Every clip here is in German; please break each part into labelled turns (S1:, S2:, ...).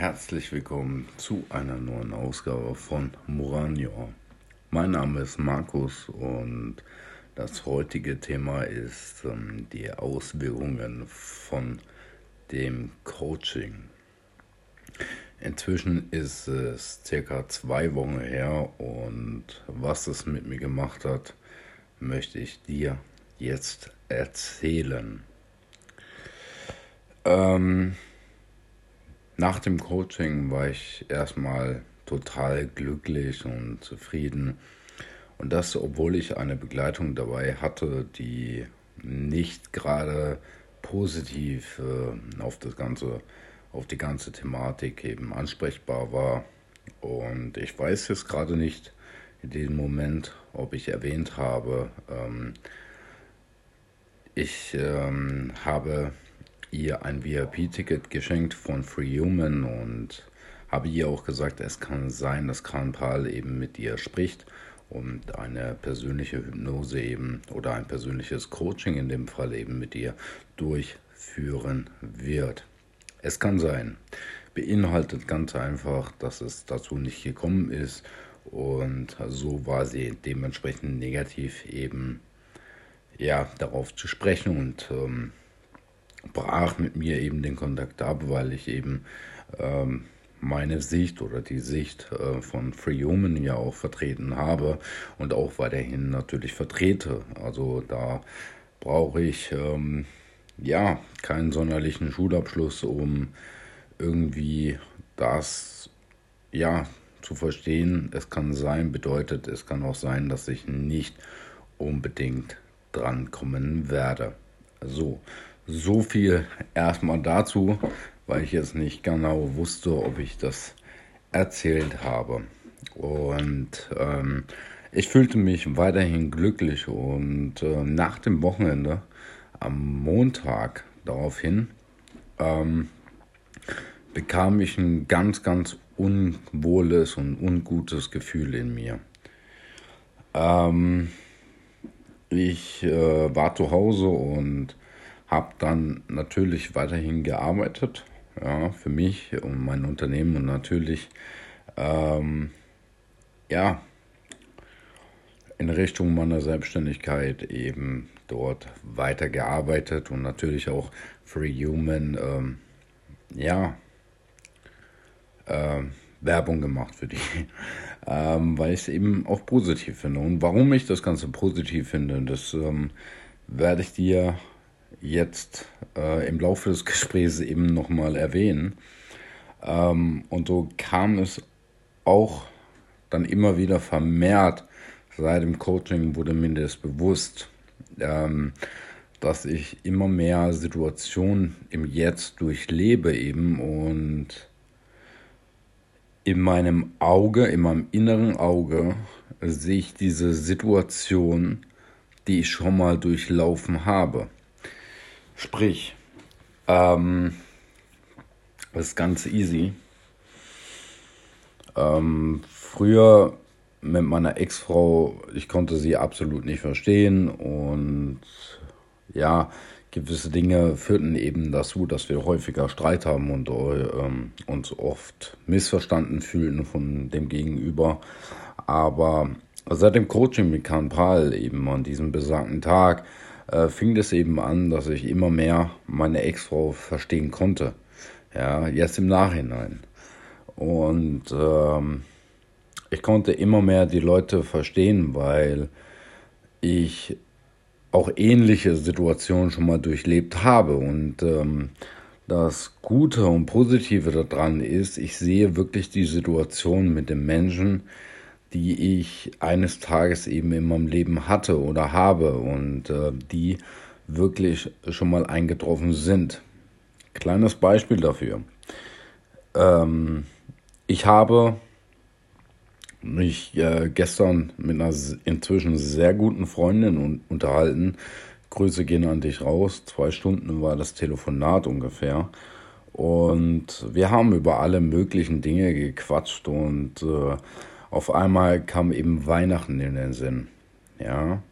S1: herzlich willkommen zu einer neuen Ausgabe von Moranio. Mein Name ist Markus und das heutige Thema ist ähm, die Auswirkungen von dem Coaching. Inzwischen ist es circa zwei Wochen her und was es mit mir gemacht hat, möchte ich dir jetzt erzählen. Ähm, nach dem Coaching war ich erstmal total glücklich und zufrieden. Und das, obwohl ich eine Begleitung dabei hatte, die nicht gerade positiv äh, auf das ganze, auf die ganze Thematik eben ansprechbar war. Und ich weiß jetzt gerade nicht in diesem Moment, ob ich erwähnt habe, ähm, ich ähm, habe ihr ein VIP-Ticket geschenkt von Free Human und habe ihr auch gesagt, es kann sein, dass Kranpal eben mit ihr spricht und eine persönliche Hypnose eben oder ein persönliches Coaching in dem Fall eben mit ihr durchführen wird. Es kann sein. Beinhaltet ganz einfach, dass es dazu nicht gekommen ist und so war sie dementsprechend negativ eben ja darauf zu sprechen und ähm, brach mit mir eben den Kontakt ab, weil ich eben ähm, meine Sicht oder die Sicht äh, von Free Human ja auch vertreten habe und auch weiterhin natürlich vertrete. Also da brauche ich ähm, ja keinen sonderlichen Schulabschluss, um irgendwie das ja zu verstehen. Es kann sein, bedeutet, es kann auch sein, dass ich nicht unbedingt drankommen werde. So, so viel erstmal dazu, weil ich jetzt nicht genau wusste, ob ich das erzählt habe. Und ähm, ich fühlte mich weiterhin glücklich und äh, nach dem Wochenende am Montag daraufhin ähm, bekam ich ein ganz, ganz unwohles und ungutes Gefühl in mir. Ähm, ich äh, war zu Hause und habe dann natürlich weiterhin gearbeitet, ja, für mich und mein Unternehmen und natürlich, ähm, ja, in Richtung meiner Selbstständigkeit eben dort weitergearbeitet und natürlich auch Free Human, ähm, ja, äh, Werbung gemacht für die, ähm, weil ich es eben auch positiv finde. Und warum ich das Ganze positiv finde, das ähm, werde ich dir jetzt äh, im Laufe des Gesprächs eben nochmal erwähnen. Ähm, und so kam es auch dann immer wieder vermehrt seit dem Coaching wurde mir das bewusst, ähm, dass ich immer mehr Situationen im Jetzt durchlebe eben und in meinem Auge, in meinem inneren Auge sehe ich diese Situation, die ich schon mal durchlaufen habe. Sprich, ähm, das ist ganz easy. Ähm, früher mit meiner Ex-Frau, ich konnte sie absolut nicht verstehen und ja, gewisse Dinge führten eben dazu, dass wir häufiger Streit haben und ähm, uns oft missverstanden fühlten von dem Gegenüber. Aber seit dem Coaching mit Kahn Pahl eben an diesem besagten Tag äh, fing das eben an, dass ich immer mehr meine Ex-Frau verstehen konnte. Ja, jetzt im Nachhinein. Und ähm, ich konnte immer mehr die Leute verstehen, weil ich auch ähnliche Situationen schon mal durchlebt habe. Und ähm, das Gute und Positive daran ist, ich sehe wirklich die Situation mit dem Menschen, die ich eines Tages eben in meinem Leben hatte oder habe und äh, die wirklich schon mal eingetroffen sind. Kleines Beispiel dafür. Ähm, ich habe mich äh, gestern mit einer inzwischen sehr guten Freundin unterhalten. Grüße gehen an dich raus. Zwei Stunden war das Telefonat ungefähr. Und wir haben über alle möglichen Dinge gequatscht und äh, auf einmal kam eben Weihnachten in den Sinn. Ja.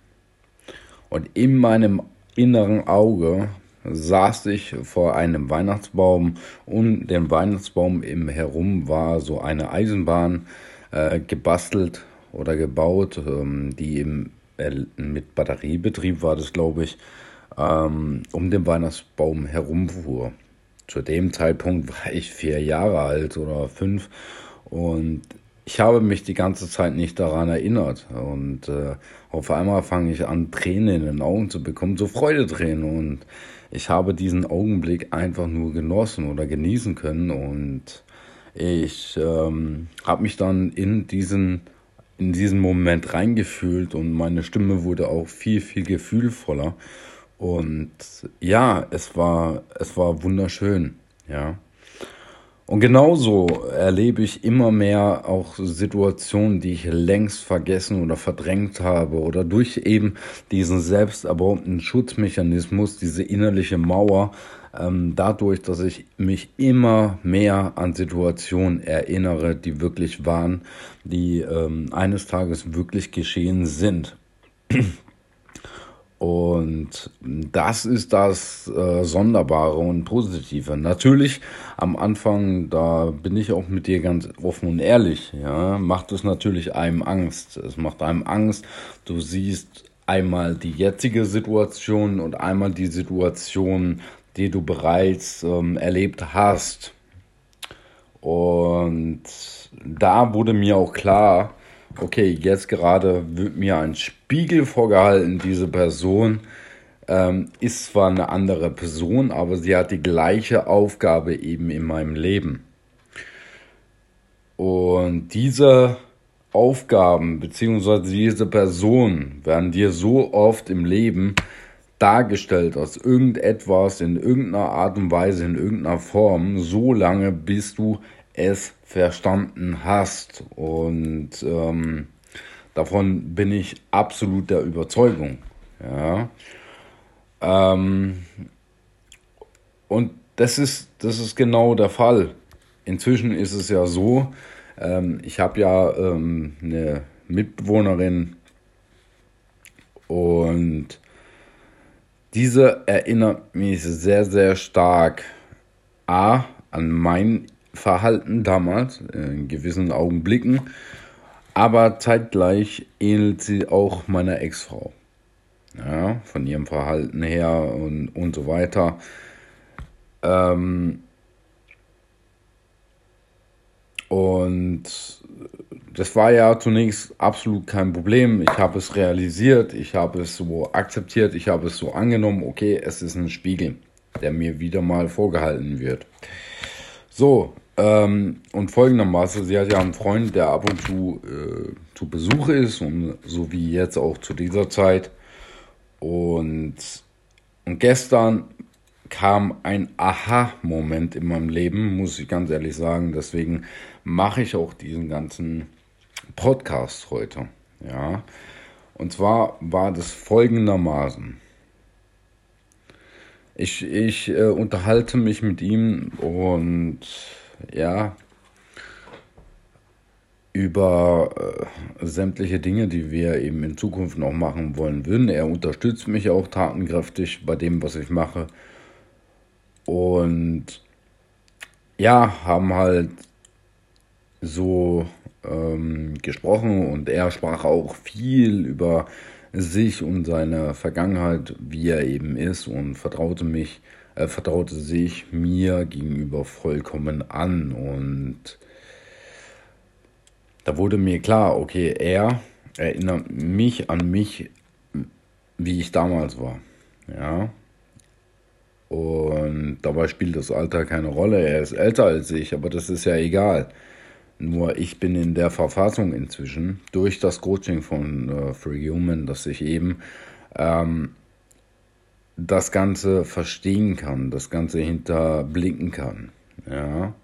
S1: Und in meinem inneren Auge saß ich vor einem Weihnachtsbaum und dem Weihnachtsbaum im Herum war so eine Eisenbahn äh, gebastelt oder gebaut, ähm, die im, äh, mit Batteriebetrieb war das, glaube ich, ähm, um den Weihnachtsbaum herumfuhr. Zu dem Zeitpunkt war ich vier Jahre alt oder fünf und ich habe mich die ganze Zeit nicht daran erinnert. Und äh, auf einmal fange ich an, Tränen in den Augen zu bekommen, so Freudetränen. Und ich habe diesen Augenblick einfach nur genossen oder genießen können. Und ich ähm, habe mich dann in diesen, in diesen Moment reingefühlt und meine Stimme wurde auch viel, viel gefühlvoller. Und ja, es war, es war wunderschön, ja. Und genauso erlebe ich immer mehr auch Situationen, die ich längst vergessen oder verdrängt habe oder durch eben diesen selbst erbauten Schutzmechanismus, diese innerliche Mauer, ähm, dadurch, dass ich mich immer mehr an Situationen erinnere, die wirklich waren, die ähm, eines Tages wirklich geschehen sind. Und das ist das äh, Sonderbare und Positive. Natürlich am Anfang, da bin ich auch mit dir ganz offen und ehrlich, ja, macht es natürlich einem Angst. Es macht einem Angst. Du siehst einmal die jetzige Situation und einmal die Situation, die du bereits ähm, erlebt hast. Und da wurde mir auch klar, okay, jetzt gerade wird mir ein Spiegel vorgehalten, diese Person ähm, ist zwar eine andere Person, aber sie hat die gleiche Aufgabe eben in meinem Leben. Und diese Aufgaben bzw. diese Personen werden dir so oft im Leben dargestellt als irgendetwas in irgendeiner Art und Weise, in irgendeiner Form, so lange bis du es verstanden hast. Und ähm, davon bin ich absolut der Überzeugung. Ja. Ähm, und das ist, das ist genau der Fall. Inzwischen ist es ja so, ähm, ich habe ja ähm, eine Mitbewohnerin und diese erinnert mich sehr, sehr stark A an mein Verhalten damals, in gewissen Augenblicken, aber zeitgleich ähnelt sie auch meiner Ex-Frau. Ja, von ihrem Verhalten her und, und so weiter. Ähm, und das war ja zunächst absolut kein Problem. Ich habe es realisiert, ich habe es so akzeptiert, ich habe es so angenommen, okay, es ist ein Spiegel, der mir wieder mal vorgehalten wird. So, ähm, und folgendermaßen, sie hat ja einen Freund, der ab und zu äh, zu Besuch ist und so wie jetzt auch zu dieser Zeit. Und, und gestern kam ein Aha-Moment in meinem Leben, muss ich ganz ehrlich sagen. Deswegen mache ich auch diesen ganzen Podcast heute. Ja. Und zwar war das folgendermaßen. Ich, ich äh, unterhalte mich mit ihm und ja, über äh, sämtliche Dinge, die wir eben in Zukunft noch machen wollen würden. Er unterstützt mich auch tatenkräftig bei dem, was ich mache. Und ja, haben halt so ähm, gesprochen und er sprach auch viel über sich und seine Vergangenheit, wie er eben ist und vertraute mich er vertraute sich mir gegenüber vollkommen an und da wurde mir klar, okay, er erinnert mich an mich, wie ich damals war. Ja. Und dabei spielt das Alter keine Rolle. Er ist älter als ich, aber das ist ja egal. Nur ich bin in der Verfassung inzwischen durch das Coaching von äh, Free Human, dass ich eben ähm, das Ganze verstehen kann, das Ganze hinterblicken kann. Ja.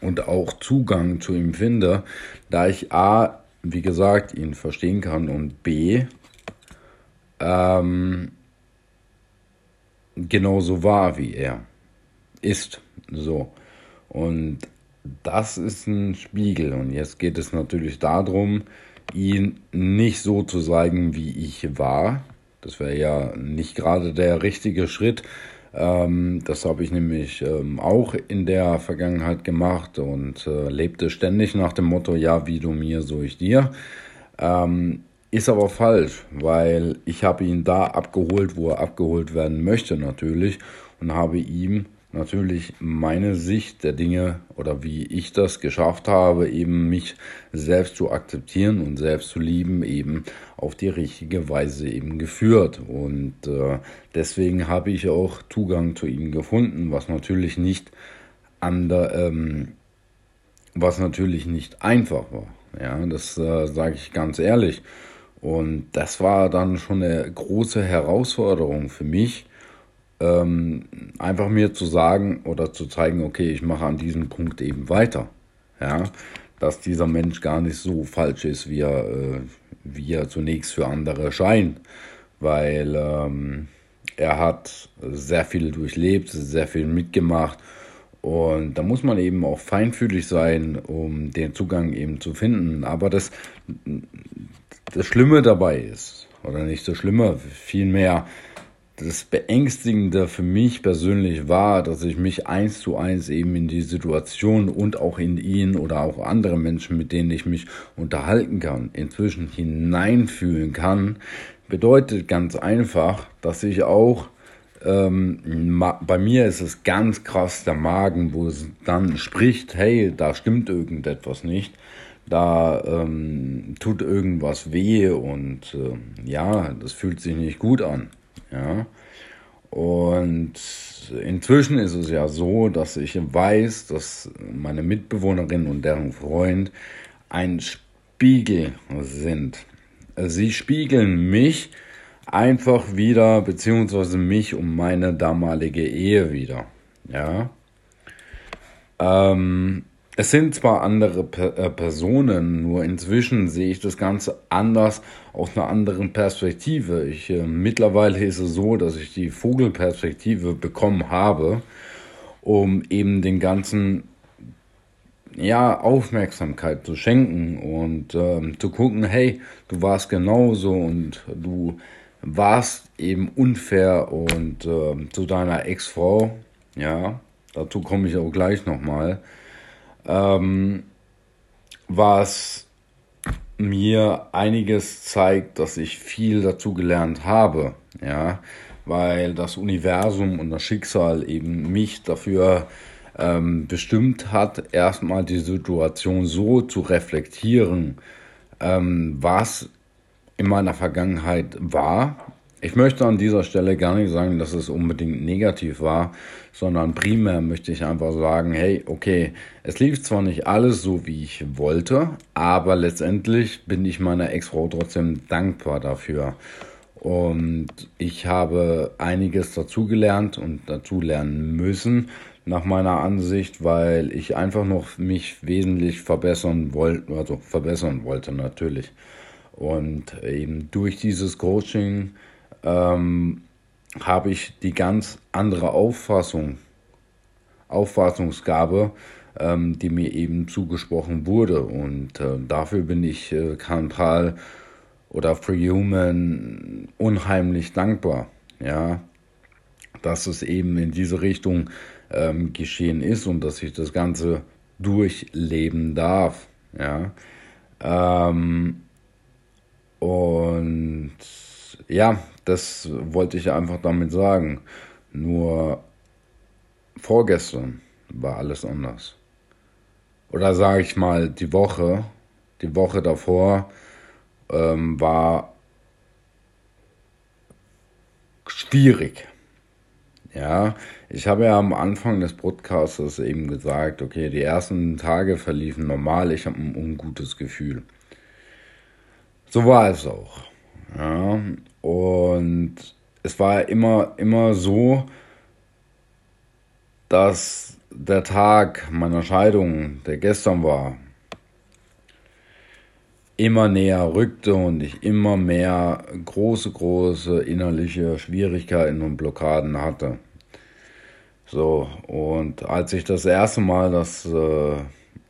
S1: Und auch Zugang zu ihm finde, da ich A, wie gesagt, ihn verstehen kann und B, ähm, genauso war wie er ist. So. Und das ist ein Spiegel. Und jetzt geht es natürlich darum, ihn nicht so zu zeigen, wie ich war, das wäre ja nicht gerade der richtige Schritt, Ähm, das habe ich nämlich ähm, auch in der Vergangenheit gemacht und äh, lebte ständig nach dem Motto, ja, wie du mir, so ich dir. Ähm, ist aber falsch, weil ich habe ihn da abgeholt, wo er abgeholt werden möchte natürlich und habe ihm natürlich meine Sicht der Dinge oder wie ich das geschafft habe, eben mich selbst zu akzeptieren und selbst zu lieben, eben auf die richtige Weise eben geführt. Und äh, deswegen habe ich auch Zugang zu ihm gefunden, was natürlich nicht an der, ähm, was natürlich nicht einfach war. Ja, das äh, sage ich ganz ehrlich. Und das war dann schon eine große Herausforderung für mich, ähm, einfach mir zu sagen oder zu zeigen, okay, ich mache an diesem Punkt eben weiter. Ja, dass dieser Mensch gar nicht so falsch ist, wie er, äh, wie er zunächst für andere scheint. Weil ähm, er hat sehr viel durchlebt, sehr viel mitgemacht. Und da muss man eben auch feinfühlig sein, um den Zugang eben zu finden. Aber das, das Schlimme dabei ist, oder nicht so Schlimme, vielmehr das Beängstigende für mich persönlich war, dass ich mich eins zu eins eben in die Situation und auch in ihn oder auch andere Menschen, mit denen ich mich unterhalten kann, inzwischen hineinfühlen kann, bedeutet ganz einfach, dass ich auch ähm, bei mir ist es ganz krass der Magen, wo es dann spricht, hey, da stimmt irgendetwas nicht da ähm, tut irgendwas weh und äh, ja, das fühlt sich nicht gut an. Ja. Und inzwischen ist es ja so, dass ich weiß, dass meine Mitbewohnerin und deren Freund ein Spiegel sind. Sie spiegeln mich einfach wieder, beziehungsweise mich um meine damalige Ehe wieder. Ja. Ähm, es sind zwar andere äh, Personen, nur inzwischen sehe ich das Ganze anders aus einer anderen Perspektive. Ich, äh, mittlerweile ist es so, dass ich die Vogelperspektive bekommen habe, um eben den ganzen ja, Aufmerksamkeit zu schenken und ähm, zu gucken, hey, du warst genauso und du warst eben unfair und äh, zu deiner Ex-Frau, ja, dazu komme ich auch gleich nochmal, ähm, was mir einiges zeigt, dass ich viel dazu gelernt habe, ja, weil das Universum und das Schicksal eben mich dafür ähm, bestimmt hat, erstmal die Situation so zu reflektieren, ähm, was in meiner Vergangenheit war ich möchte an dieser Stelle gar nicht sagen, dass es unbedingt negativ war, sondern primär möchte ich einfach sagen, hey, okay, es lief zwar nicht alles so, wie ich wollte, aber letztendlich bin ich meiner Ex-Frau trotzdem dankbar dafür. Und ich habe einiges dazugelernt und dazu lernen müssen, nach meiner Ansicht, weil ich einfach noch mich wesentlich verbessern wollte, also verbessern wollte natürlich. Und eben durch dieses Coaching ähm, habe ich die ganz andere Auffassung, Auffassungsgabe, ähm, die mir eben zugesprochen wurde. Und äh, dafür bin ich äh, Karl oder Free Human unheimlich dankbar. Ja, dass es eben in diese Richtung ähm, geschehen ist und dass ich das Ganze durchleben darf. Ja, ähm, und ja, das wollte ich einfach damit sagen. Nur vorgestern war alles anders. Oder sage ich mal, die Woche, die Woche davor ähm, war schwierig. Ja, ich habe ja am Anfang des Podcasts eben gesagt, okay, die ersten Tage verliefen normal, ich habe ein ungutes Gefühl. So war es auch. Ja, und es war immer, immer so, dass der Tag meiner Scheidung, der gestern war, immer näher rückte und ich immer mehr große, große innerliche Schwierigkeiten und Blockaden hatte. So, und als ich das erste Mal das äh,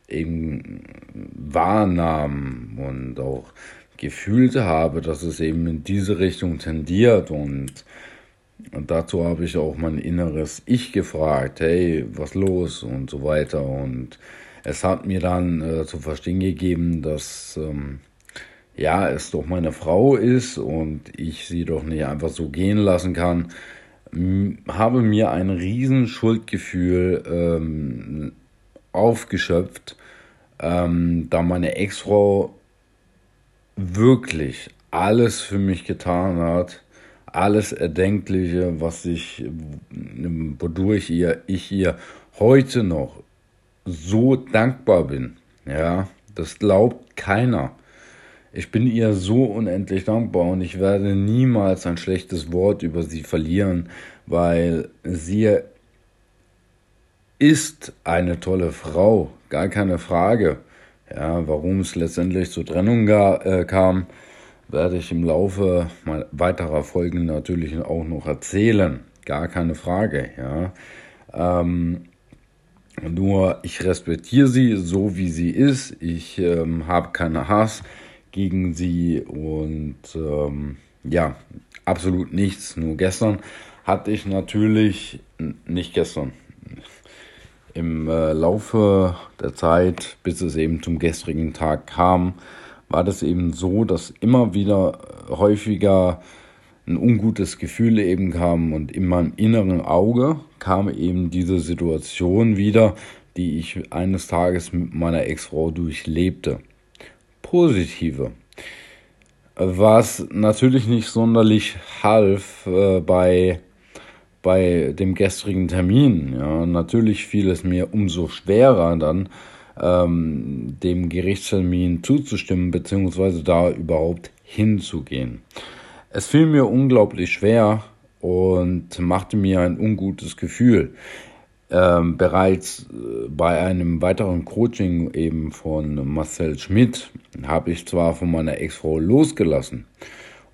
S1: eben wahrnahm und auch gefühlt habe, dass es eben in diese Richtung tendiert. Und Und dazu habe ich auch mein inneres Ich gefragt, hey, was los? Und so weiter. Und es hat mir dann äh, zu verstehen gegeben, dass ähm, ja, es doch meine Frau ist und ich sie doch nicht einfach so gehen lassen kann, habe mir ein riesen Schuldgefühl ähm, aufgeschöpft, ähm, da meine Ex-Frau wirklich alles für mich getan hat, alles Erdenkliche, was ich, wodurch ihr, ich ihr heute noch so dankbar bin. Ja, das glaubt keiner. Ich bin ihr so unendlich dankbar und ich werde niemals ein schlechtes Wort über sie verlieren, weil sie ist eine tolle Frau, gar keine Frage. Ja, warum es letztendlich zur Trennung gar, äh, kam, werde ich im Laufe weiterer Folgen natürlich auch noch erzählen. Gar keine Frage. Ja. Ähm, nur ich respektiere sie so, wie sie ist. Ich ähm, habe keinen Hass gegen sie und ähm, ja, absolut nichts. Nur gestern hatte ich natürlich, nicht gestern, im äh, Laufe der Zeit, bis es eben zum gestrigen Tag kam, war das eben so, dass immer wieder häufiger ein ungutes Gefühl eben kam und in meinem inneren Auge kam eben diese Situation wieder, die ich eines Tages mit meiner Ex-Frau durchlebte positive. Was natürlich nicht sonderlich half äh, bei, bei dem gestrigen Termin. Ja. Natürlich fiel es mir umso schwerer dann, ähm, dem Gerichtstermin zuzustimmen, beziehungsweise da überhaupt hinzugehen. Es fiel mir unglaublich schwer und machte mir ein ungutes Gefühl ähm, bereits äh, bei einem weiteren Coaching eben von Marcel Schmidt habe ich zwar von meiner Ex-Frau losgelassen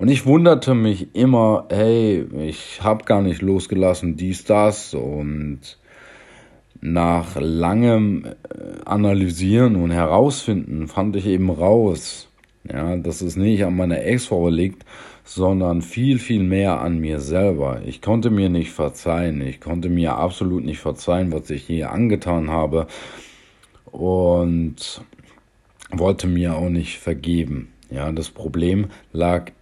S1: und ich wunderte mich immer, hey, ich habe gar nicht losgelassen, dies, das und nach langem äh, Analysieren und Herausfinden fand ich eben raus, ja, dass es nicht an meiner Ex-Frau liegt, sondern viel, viel mehr an mir selber. Ich konnte mir nicht verzeihen. Ich konnte mir absolut nicht verzeihen, was ich hier angetan habe. Und wollte mir auch nicht vergeben. Ja, das Problem lag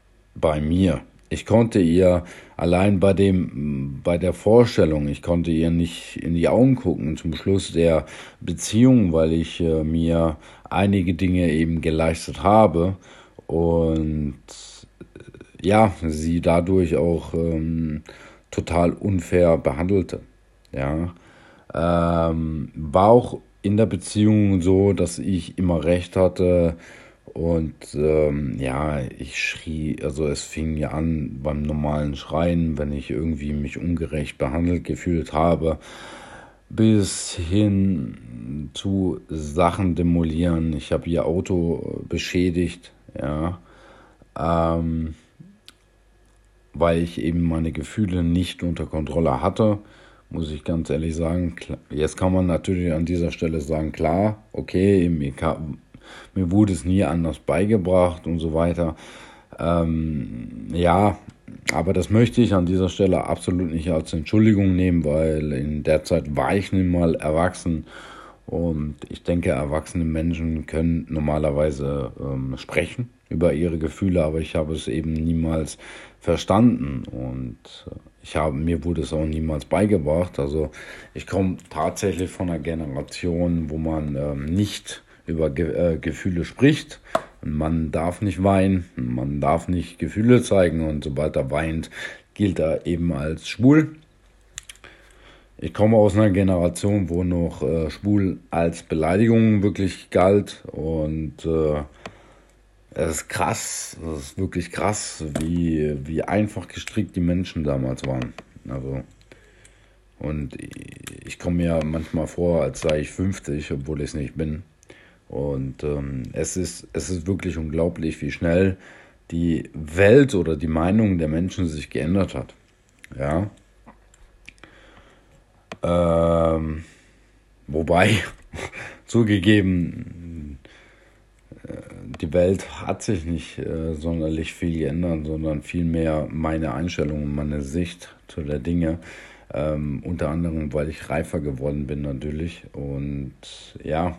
S1: bei mir. Ich konnte ihr allein bei dem, bei der Vorstellung, ich konnte ihr nicht in die Augen gucken zum Schluss der Beziehung, weil ich äh, mir einige Dinge eben geleistet habe und ja, sie dadurch auch ähm, total unfair behandelte. Ja, ähm, war auch in der Beziehung so, dass ich immer recht hatte und ähm, ja, ich schrie, also es fing ja an beim normalen Schreien, wenn ich irgendwie mich ungerecht behandelt gefühlt habe, bis hin zu Sachen demolieren. Ich habe ihr Auto beschädigt, ja. Ähm, weil ich eben meine Gefühle nicht unter Kontrolle hatte, muss ich ganz ehrlich sagen. Jetzt kann man natürlich an dieser Stelle sagen, klar, okay, mir, mir wurde es nie anders beigebracht und so weiter. Ähm, ja, aber das möchte ich an dieser Stelle absolut nicht als Entschuldigung nehmen, weil in der Zeit war ich nun mal erwachsen und ich denke, erwachsene Menschen können normalerweise ähm, sprechen über ihre Gefühle, aber ich habe es eben niemals verstanden und äh, ich habe mir wurde es auch niemals beigebracht. Also ich komme tatsächlich von einer Generation, wo man ähm, nicht über Ge äh, Gefühle spricht. Und man darf nicht weinen, man darf nicht Gefühle zeigen und sobald er weint, gilt er eben als schwul. Ich komme aus einer Generation, wo noch äh, schwul als Beleidigung wirklich galt und äh, es ist krass, es ist wirklich krass, wie, wie einfach gestrickt die Menschen damals waren. Also, und ich komme mir manchmal vor, als sei ich 50, obwohl ich es nicht bin. Und ähm, es, ist, es ist wirklich unglaublich, wie schnell die Welt oder die Meinung der Menschen sich geändert hat. Ja, ähm, wobei, zugegeben, äh, die Welt hat sich nicht äh, sonderlich viel geändert, sondern vielmehr meine Einstellung, meine Sicht zu der Dinge. Ähm, unter anderem, weil ich reifer geworden bin natürlich. Und ja,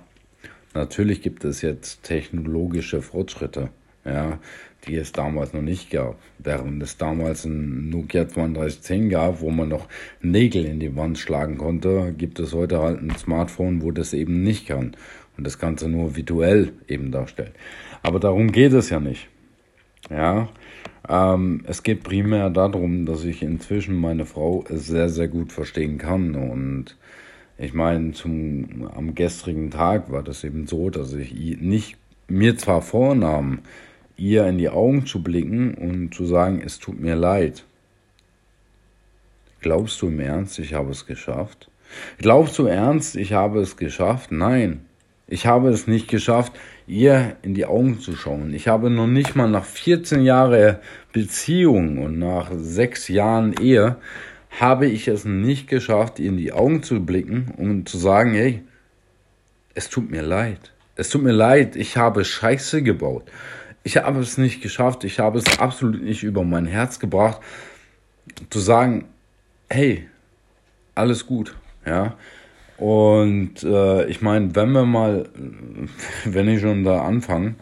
S1: natürlich gibt es jetzt technologische Fortschritte, ja, die es damals noch nicht gab. Während es damals ein Nokia 3210 gab, wo man noch Nägel in die Wand schlagen konnte, gibt es heute halt ein Smartphone, wo das eben nicht kann und das Ganze nur virtuell eben darstellt. Aber darum geht es ja nicht. Ja, ähm, es geht primär darum, dass ich inzwischen meine Frau sehr, sehr gut verstehen kann. Und ich meine, zum, am gestrigen Tag war das eben so, dass ich nicht mir zwar vornahm, ihr in die Augen zu blicken und zu sagen, es tut mir leid. Glaubst du im Ernst, ich habe es geschafft? Glaubst du ernst, ich habe es geschafft? Nein, ich habe es nicht geschafft, ihr in die Augen zu schauen. Ich habe noch nicht mal nach 14 Jahren Beziehung und nach sechs Jahren Ehe habe ich es nicht geschafft, ihr in die Augen zu blicken und zu sagen, hey, es tut mir leid. Es tut mir leid, ich habe Scheiße gebaut. Ich habe es nicht geschafft, ich habe es absolut nicht über mein Herz gebracht, zu sagen, hey, alles gut, ja. Und äh, ich meine, wenn wir mal, wenn ich schon da anfange,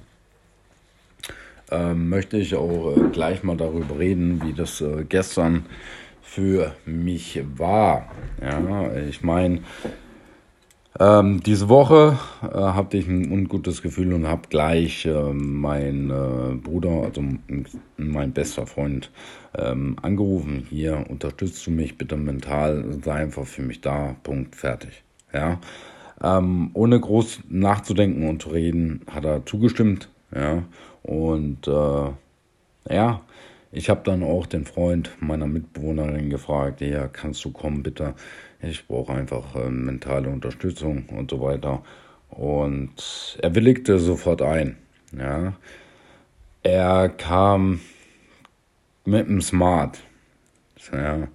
S1: äh, möchte ich auch äh, gleich mal darüber reden, wie das äh, gestern für mich war. Ja, ich meine, ähm, diese Woche äh, hatte ich ein ungutes Gefühl und habe gleich äh, meinen äh, Bruder, also mein bester Freund, ähm, angerufen. Hier unterstützt du mich bitte mental, sei einfach für mich da. Punkt, fertig. Ja, ähm, ohne groß nachzudenken und zu reden, hat er zugestimmt. Ja, und äh, ja, ich habe dann auch den Freund meiner Mitbewohnerin gefragt, ja, kannst du kommen bitte? Ich brauche einfach äh, mentale Unterstützung und so weiter. Und er willigte sofort ein. Ja. Er kam mit dem Smart. Ja.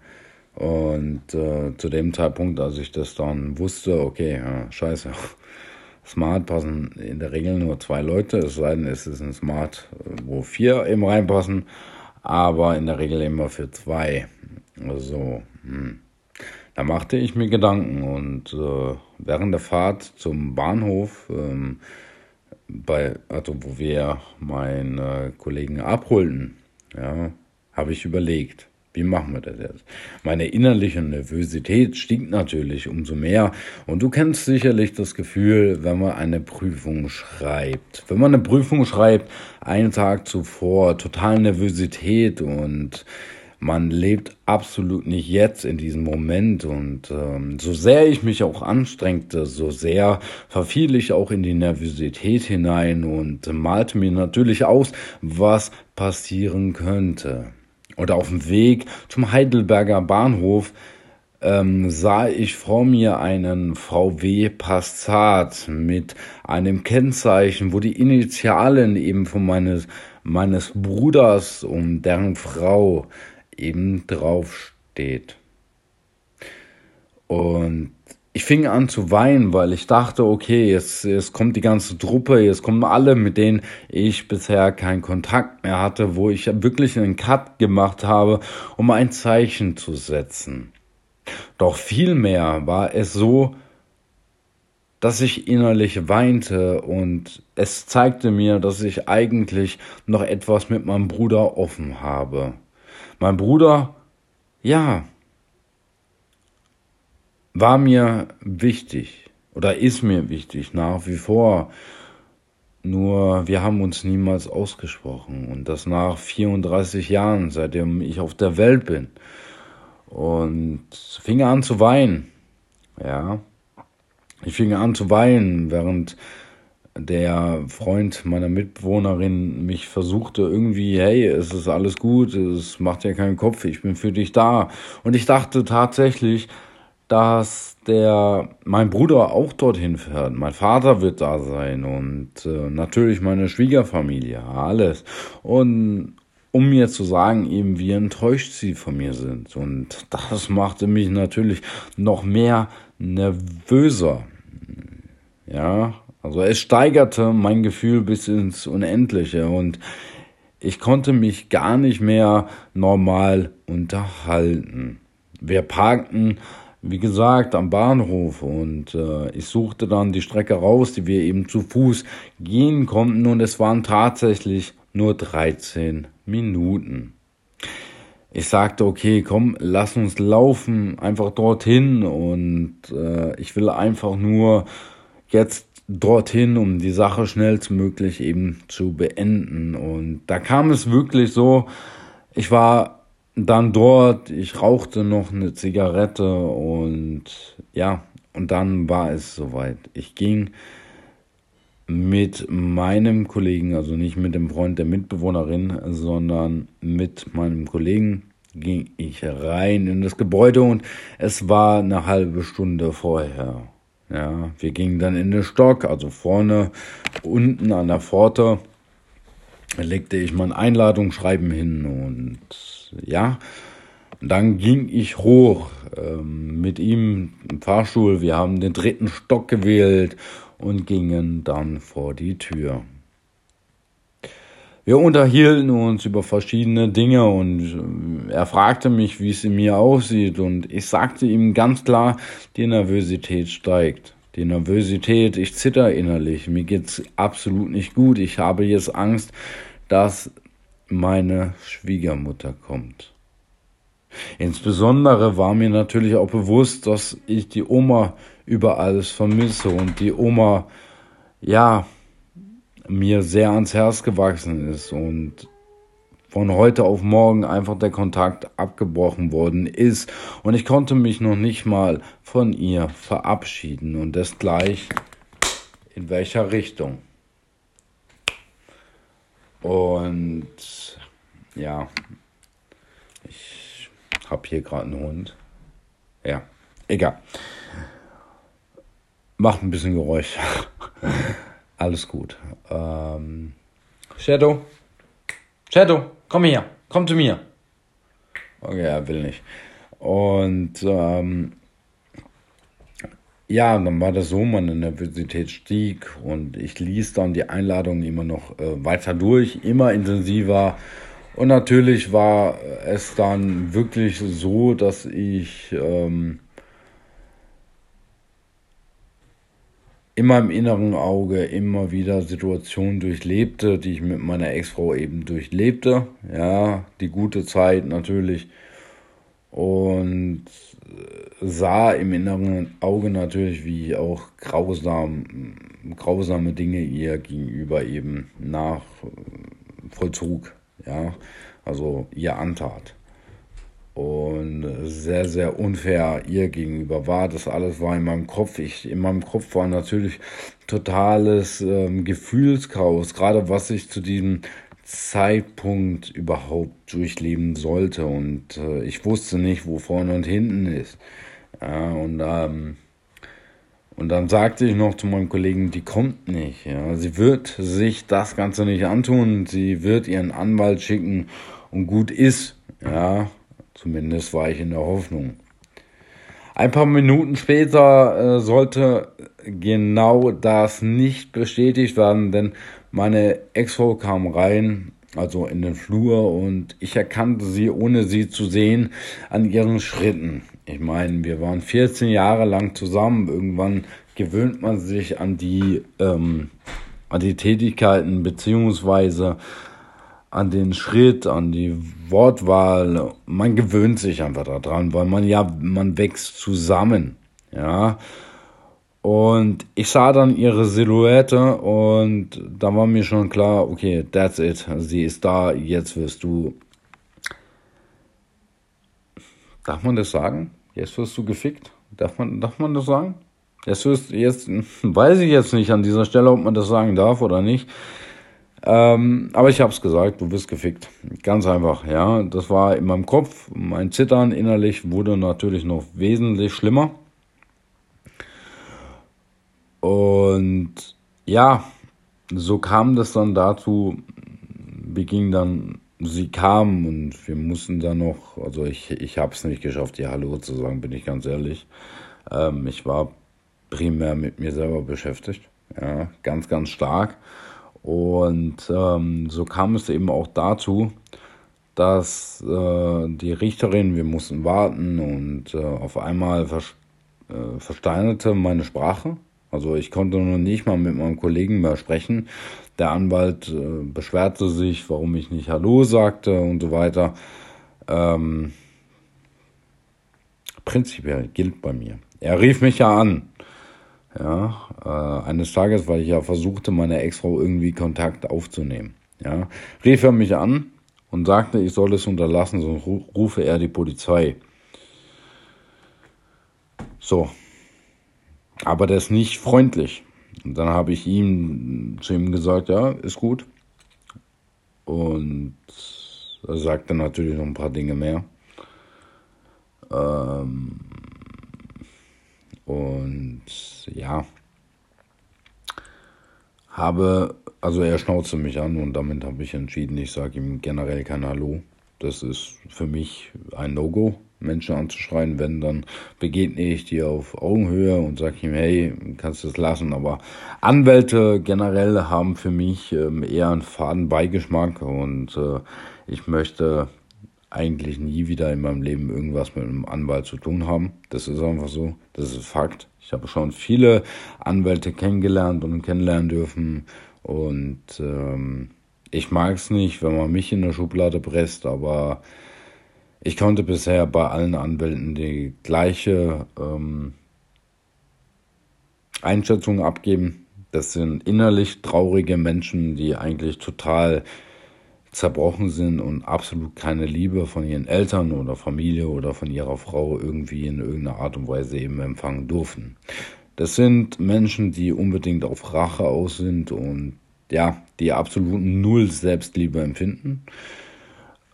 S1: Und äh, zu dem Zeitpunkt, als ich das dann wusste, okay, ja, scheiße, Smart passen in der Regel nur zwei Leute, es sei denn, es ist ein Smart, wo vier eben reinpassen, aber in der Regel immer für zwei. Also, hm. Da machte ich mir Gedanken und äh, während der Fahrt zum Bahnhof, ähm, bei, also wo wir meinen äh, Kollegen abholten, ja, habe ich überlegt, wie machen wir das jetzt? Meine innerliche Nervosität stieg natürlich umso mehr. Und du kennst sicherlich das Gefühl, wenn man eine Prüfung schreibt. Wenn man eine Prüfung schreibt, einen Tag zuvor, total Nervosität und man lebt absolut nicht jetzt in diesem Moment. Und ähm, so sehr ich mich auch anstrengte, so sehr verfiel ich auch in die Nervosität hinein und malte mir natürlich aus, was passieren könnte oder auf dem Weg zum Heidelberger Bahnhof ähm, sah ich vor mir einen VW Passat mit einem Kennzeichen, wo die Initialen eben von meines, meines Bruders und deren Frau eben draufsteht. Und ich fing an zu weinen, weil ich dachte, okay, jetzt, jetzt kommt die ganze Truppe, jetzt kommen alle, mit denen ich bisher keinen Kontakt mehr hatte, wo ich wirklich einen Cut gemacht habe, um ein Zeichen zu setzen. Doch vielmehr war es so, dass ich innerlich weinte und es zeigte mir, dass ich eigentlich noch etwas mit meinem Bruder offen habe. Mein Bruder, ja, war mir wichtig oder ist mir wichtig nach wie vor. Nur wir haben uns niemals ausgesprochen und das nach 34 Jahren, seitdem ich auf der Welt bin. Und fing an zu weinen. Ja. Ich fing an zu weinen, während der Freund meiner Mitbewohnerin mich versuchte irgendwie, hey, es ist alles gut, es macht ja keinen Kopf, ich bin für dich da. Und ich dachte tatsächlich, dass der mein Bruder auch dorthin fährt. Mein Vater wird da sein und äh, natürlich meine Schwiegerfamilie, alles. Und um mir zu sagen, eben wie enttäuscht sie von mir sind. Und das machte mich natürlich noch mehr nervöser. Ja, Also es steigerte mein Gefühl bis ins Unendliche und ich konnte mich gar nicht mehr normal unterhalten. Wir parkten, wie gesagt, am Bahnhof und äh, ich suchte dann die Strecke raus, die wir eben zu Fuß gehen konnten und es waren tatsächlich nur 13 Minuten. Ich sagte, okay, komm, lass uns laufen, einfach dorthin und äh, ich will einfach nur jetzt dorthin, um die Sache schnellstmöglich eben zu beenden. Und da kam es wirklich so, ich war dann dort, ich rauchte noch eine Zigarette und ja, und dann war es soweit. Ich ging mit meinem Kollegen, also nicht mit dem Freund der Mitbewohnerin, sondern mit meinem Kollegen ging ich rein in das Gebäude und es war eine halbe Stunde vorher. Ja, wir gingen dann in den Stock, also vorne, unten an der Pforte, legte ich mein Einladungsschreiben hin und ja, dann ging ich hoch ähm, mit ihm im Fahrstuhl. Wir haben den dritten Stock gewählt und gingen dann vor die Tür. Wir unterhielten uns über verschiedene Dinge und äh, er fragte mich, wie es in mir aussieht und ich sagte ihm ganz klar, die Nervosität steigt. Die Nervosität, ich zitter innerlich, mir geht's absolut nicht gut. Ich habe jetzt Angst, dass meine Schwiegermutter kommt. Insbesondere war mir natürlich auch bewusst, dass ich die Oma über alles vermisse und die Oma, ja, mir sehr ans Herz gewachsen ist und von heute auf morgen einfach der Kontakt abgebrochen worden ist und ich konnte mich noch nicht mal von ihr verabschieden und das gleich in welcher Richtung. Und ja, ich habe hier gerade einen Hund. Ja, egal. Macht ein bisschen Geräusch. Alles gut. Ähm, Shadow? Shadow, komm her. Komm zu mir. Okay, er will nicht. Und ähm, ja, dann war das so, meine Nervosität stieg und ich ließ dann die Einladung immer noch äh, weiter durch, immer intensiver. Und natürlich war es dann wirklich so, dass ich ähm, immer im inneren Auge immer wieder Situationen durchlebte, die ich mit meiner Ex-Frau eben durchlebte. Ja, die gute Zeit natürlich. Und sah im inneren Auge natürlich, wie auch grausam, grausame Dinge ihr gegenüber eben nach Vollzug, ja, also ihr antat und sehr, sehr unfair ihr gegenüber war. Das alles war in meinem Kopf. Ich, in meinem Kopf war natürlich totales ähm, Gefühlschaos, gerade was ich zu diesem Zeitpunkt überhaupt durchleben sollte. Und äh, ich wusste nicht, wo vorne und hinten ist. Ja, und, ähm, und dann sagte ich noch zu meinem Kollegen, die kommt nicht. Ja. Sie wird sich das Ganze nicht antun. Sie wird ihren Anwalt schicken und gut ist. Ja, Zumindest war ich in der Hoffnung. Ein paar Minuten später äh, sollte genau das nicht bestätigt werden, denn meine Ex-Frau kam rein, also in den Flur, und ich erkannte sie, ohne sie zu sehen, an ihren Schritten. Ich meine, wir waren 14 Jahre lang zusammen. Irgendwann gewöhnt man sich an die, ähm, an die Tätigkeiten beziehungsweise an den Schritt, an die Wortwahl. Man gewöhnt sich einfach daran, weil man ja, man wächst zusammen, ja. Und ich sah dann ihre Silhouette und da war mir schon klar, okay, that's it. Sie ist da, jetzt wirst du. Darf man das sagen? Jetzt wirst du gefickt? Darf man, darf man das sagen? Jetzt wirst, jetzt weiß ich jetzt nicht an dieser Stelle, ob man das sagen darf oder nicht. Ähm, aber ich habe es gesagt, du wirst gefickt. Ganz einfach, ja. Das war in meinem Kopf. Mein Zittern innerlich wurde natürlich noch wesentlich schlimmer. Und ja, so kam das dann dazu. Wir gingen dann, sie kam und wir mussten dann noch, also ich, ich habe es nicht geschafft, ihr Hallo zu sagen, bin ich ganz ehrlich. Ähm, ich war primär mit mir selber beschäftigt. Ja, ganz, ganz stark. Und ähm, so kam es eben auch dazu, dass äh, die Richterin, wir mussten warten und äh, auf einmal ver äh, versteinerte meine Sprache. Also ich konnte noch nicht mal mit meinem Kollegen mehr sprechen. Der Anwalt äh, beschwerte sich, warum ich nicht Hallo sagte und so weiter. Ähm, prinzipiell gilt bei mir. Er rief mich ja an. Ja, äh, eines Tages, weil ich ja versuchte, meine Ex-Frau irgendwie Kontakt aufzunehmen. Ja, rief er mich an und sagte, ich soll es unterlassen, sonst rufe er die Polizei. So. Aber der ist nicht freundlich. Und dann habe ich ihm zu ihm gesagt, ja, ist gut. Und er sagte natürlich noch ein paar Dinge mehr. Ähm, und ja, habe, also er schnauzte mich an und damit habe ich entschieden, ich sage ihm generell kein Hallo. Das ist für mich ein No-Go, Menschen anzuschreien. Wenn, dann begegne ich dir auf Augenhöhe und sage ihm, hey, kannst du es lassen. Aber Anwälte generell haben für mich ähm, eher einen faden Beigeschmack und äh, ich möchte eigentlich nie wieder in meinem Leben irgendwas mit einem Anwalt zu tun haben. Das ist einfach so. Das ist Fakt. Ich habe schon viele Anwälte kennengelernt und kennenlernen dürfen. Und ähm, ich mag es nicht, wenn man mich in der Schublade presst, aber ich konnte bisher bei allen Anwälten die gleiche ähm, Einschätzung abgeben. Das sind innerlich traurige Menschen, die eigentlich total zerbrochen sind und absolut keine Liebe von ihren Eltern oder Familie oder von ihrer Frau irgendwie in irgendeiner Art und Weise eben empfangen durften. Das sind Menschen, die unbedingt auf Rache aus sind und ja, die absolut null Selbstliebe empfinden.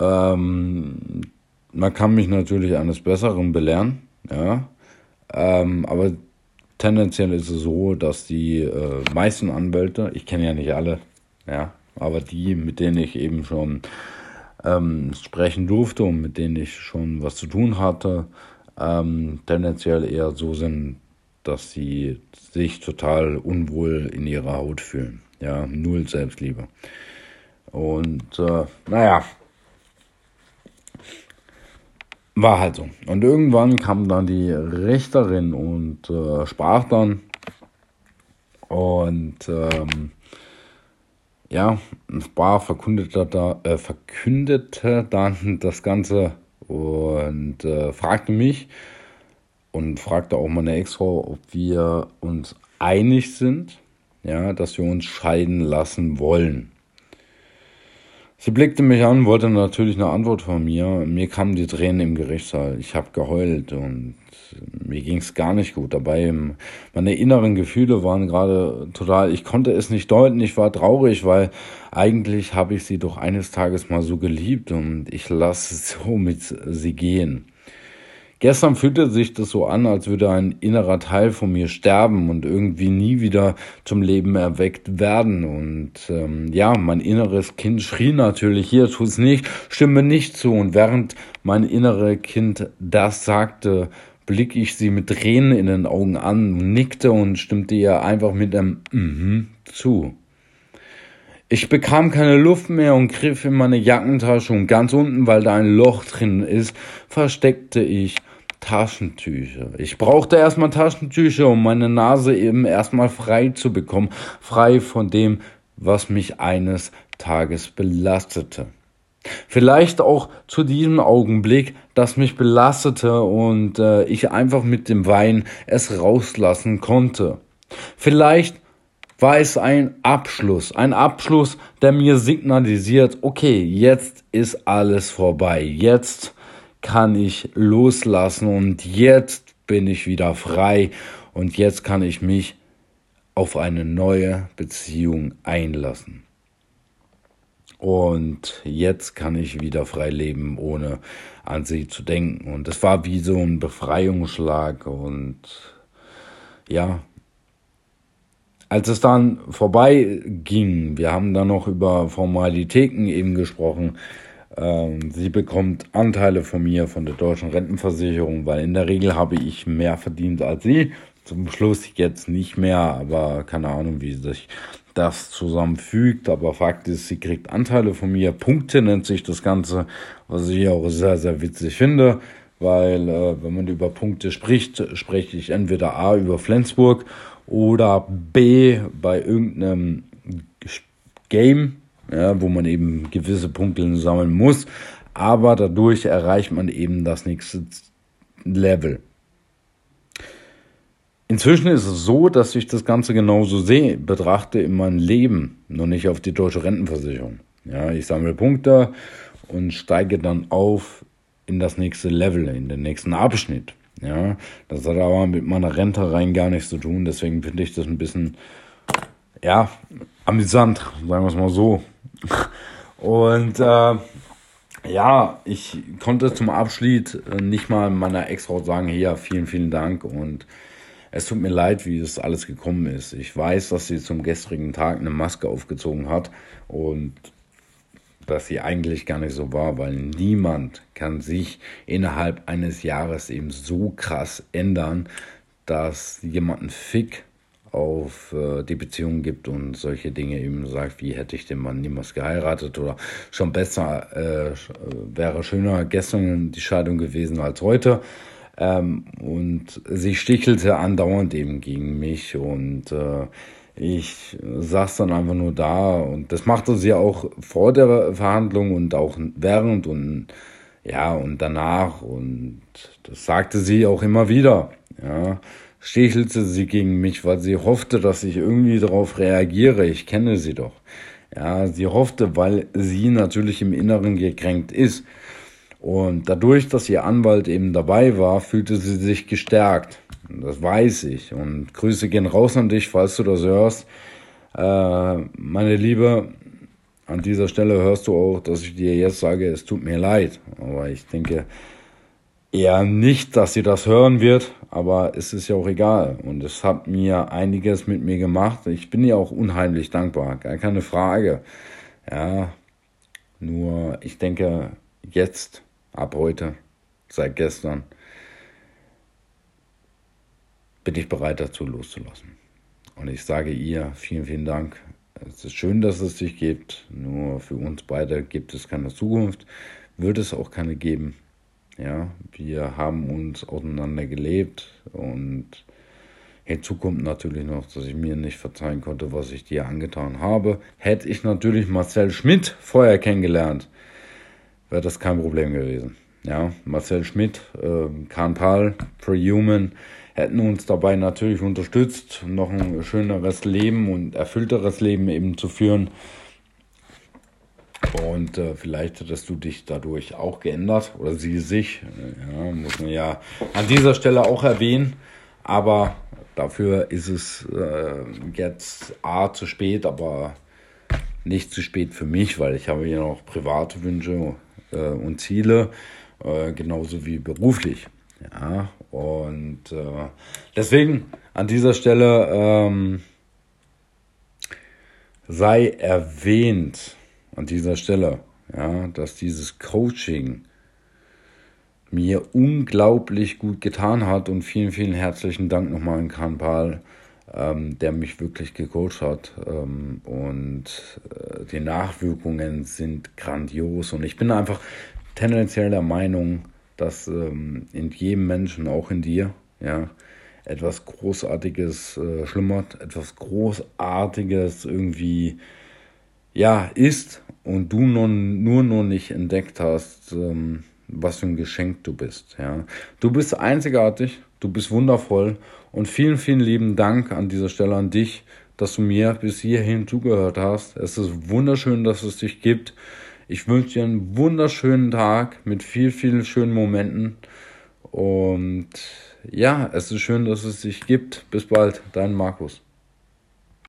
S1: Ähm, man kann mich natürlich eines Besseren belehren, ja, ähm, aber tendenziell ist es so, dass die äh, meisten Anwälte, ich kenne ja nicht alle, ja, aber die, mit denen ich eben schon ähm, sprechen durfte und mit denen ich schon was zu tun hatte, ähm, tendenziell eher so sind, dass sie sich total unwohl in ihrer Haut fühlen. Ja, null Selbstliebe. Und äh, naja, war halt so. Und irgendwann kam dann die Richterin und äh, sprach dann. Und ähm, ja, Spa verkündete, da, äh, verkündete dann das Ganze und äh, fragte mich und fragte auch meine Ex-Frau, ob wir uns einig sind, ja, dass wir uns scheiden lassen wollen. Sie blickte mich an, wollte natürlich eine Antwort von mir. Mir kamen die Tränen im Gerichtssaal. Ich habe geheult und mir ging es gar nicht gut dabei. Meine inneren Gefühle waren gerade total, ich konnte es nicht deuten, ich war traurig, weil eigentlich habe ich sie doch eines Tages mal so geliebt und ich lasse so mit sie gehen. Gestern fühlte sich das so an, als würde ein innerer Teil von mir sterben und irgendwie nie wieder zum Leben erweckt werden. Und ähm, ja, mein inneres Kind schrie natürlich, hier tu es nicht, stimme nicht zu. Und während mein inneres Kind das sagte, blick ich sie mit Tränen in den Augen an, nickte und stimmte ihr einfach mit einem Mhm zu. Ich bekam keine Luft mehr und griff in meine Jackentasche und ganz unten, weil da ein Loch drin ist, versteckte ich Taschentücher. Ich brauchte erstmal Taschentücher, um meine Nase eben erstmal frei zu bekommen, frei von dem, was mich eines Tages belastete. Vielleicht auch zu diesem Augenblick, das mich belastete und äh, ich einfach mit dem Wein es rauslassen konnte. Vielleicht war es ein Abschluss, ein Abschluss, der mir signalisiert, okay, jetzt ist alles vorbei, jetzt kann ich loslassen und jetzt bin ich wieder frei und jetzt kann ich mich auf eine neue Beziehung einlassen. Und jetzt kann ich wieder frei leben, ohne an sie zu denken. Und es war wie so ein Befreiungsschlag. Und ja, als es dann vorbei ging, wir haben dann noch über Formalitäten eben gesprochen, sie bekommt Anteile von mir, von der deutschen Rentenversicherung, weil in der Regel habe ich mehr verdient als sie. zum Schluss jetzt nicht mehr, aber keine Ahnung, wie sich das zusammenfügt. Aber Fakt ist, sie kriegt Anteile von mir. Punkte nennt sich das Ganze, was ich auch sehr, sehr witzig finde. Weil, äh, wenn man über Punkte spricht, spreche ich entweder A über Flensburg oder B bei irgendeinem Game, ja, wo man eben gewisse Punkte sammeln muss. Aber dadurch erreicht man eben das nächste Level. Inzwischen ist es so, dass ich das Ganze genauso sehe, betrachte in meinem Leben, nur nicht auf die deutsche Rentenversicherung. Ja, ich sammle Punkte und steige dann auf in das nächste Level, in den nächsten Abschnitt. Ja, das hat aber mit meiner Rente rein gar nichts zu tun, deswegen finde ich das ein bisschen, ja, amüsant, sagen wir es mal so. Und äh, ja, ich konnte zum Abschied nicht mal meiner Ex-Frau sagen, hier, vielen, vielen Dank und es tut mir leid, wie das alles gekommen ist. Ich weiß, dass sie zum gestrigen Tag eine Maske aufgezogen hat und dass sie eigentlich gar nicht so war, weil niemand kann sich innerhalb eines Jahres eben so krass ändern, dass jemand einen Fick auf äh, die Beziehung gibt und solche Dinge eben sagt, wie hätte ich den Mann niemals geheiratet oder schon besser, äh, wäre schöner gestern die Scheidung gewesen als heute. Ähm, und sie stichelte andauernd eben gegen mich und äh, ich saß dann einfach nur da und das machte sie auch vor der Verhandlung und auch während und ja und danach und das sagte sie auch immer wieder. Ja, stichelte sie gegen mich, weil sie hoffte, dass ich irgendwie darauf reagiere. Ich kenne sie doch. Ja, sie hoffte, weil sie natürlich im Inneren gekränkt ist. Und dadurch, dass ihr Anwalt eben dabei war, fühlte sie sich gestärkt. Das weiß ich. Und Grüße gehen raus an dich, falls du das hörst. Äh, meine Liebe, an dieser Stelle hörst du auch, dass ich dir jetzt sage, es tut mir leid. Aber ich denke eher nicht, dass sie das hören wird. Aber es ist ja auch egal. Und es hat mir einiges mit mir gemacht. Ich bin ihr auch unheimlich dankbar. Gar keine Frage. Ja, nur ich denke, jetzt ab heute, seit gestern, bin ich bereit dazu loszulassen. Und ich sage ihr vielen, vielen Dank. Es ist schön, dass es dich gibt. Nur für uns beide gibt es keine Zukunft. Wird es auch keine geben. Ja, wir haben uns auseinander gelebt und hinzu kommt natürlich noch, dass ich mir nicht verzeihen konnte, was ich dir angetan habe. Hätte ich natürlich Marcel Schmidt vorher kennengelernt, wäre das kein Problem gewesen. Ja, Marcel Schmidt, äh, Kahn Pahl, Human hätten uns dabei natürlich unterstützt, noch ein schöneres Leben und erfüllteres Leben eben zu führen. Und äh, vielleicht hättest du dich dadurch auch geändert oder sie sich. Ja, muss man ja an dieser Stelle auch erwähnen. Aber dafür ist es äh, jetzt A zu spät, aber nicht zu spät für mich, weil ich habe ja noch private Wünsche äh, und Ziele, äh, genauso wie beruflich. Ja, und äh, deswegen an dieser Stelle ähm, sei erwähnt, an dieser Stelle, ja, dass dieses Coaching mir unglaublich gut getan hat und vielen, vielen herzlichen Dank nochmal an Kanpal, ähm, der mich wirklich gecoacht hat ähm, und äh, die Nachwirkungen sind grandios. Und ich bin einfach tendenziell der Meinung, dass ähm, in jedem Menschen, auch in dir, ja, etwas Großartiges äh, schlummert, etwas Großartiges irgendwie, ja, ist und du nun, nur noch nicht entdeckt hast, ähm, was für ein Geschenk du bist, ja. Du bist einzigartig, du bist wundervoll und vielen, vielen lieben Dank an dieser Stelle an dich, dass du mir bis hierhin zugehört hast. Es ist wunderschön, dass es dich gibt. Ich wünsche dir einen wunderschönen Tag mit viel, vielen schönen Momenten. Und ja, es ist schön, dass es dich gibt. Bis bald, dein Markus.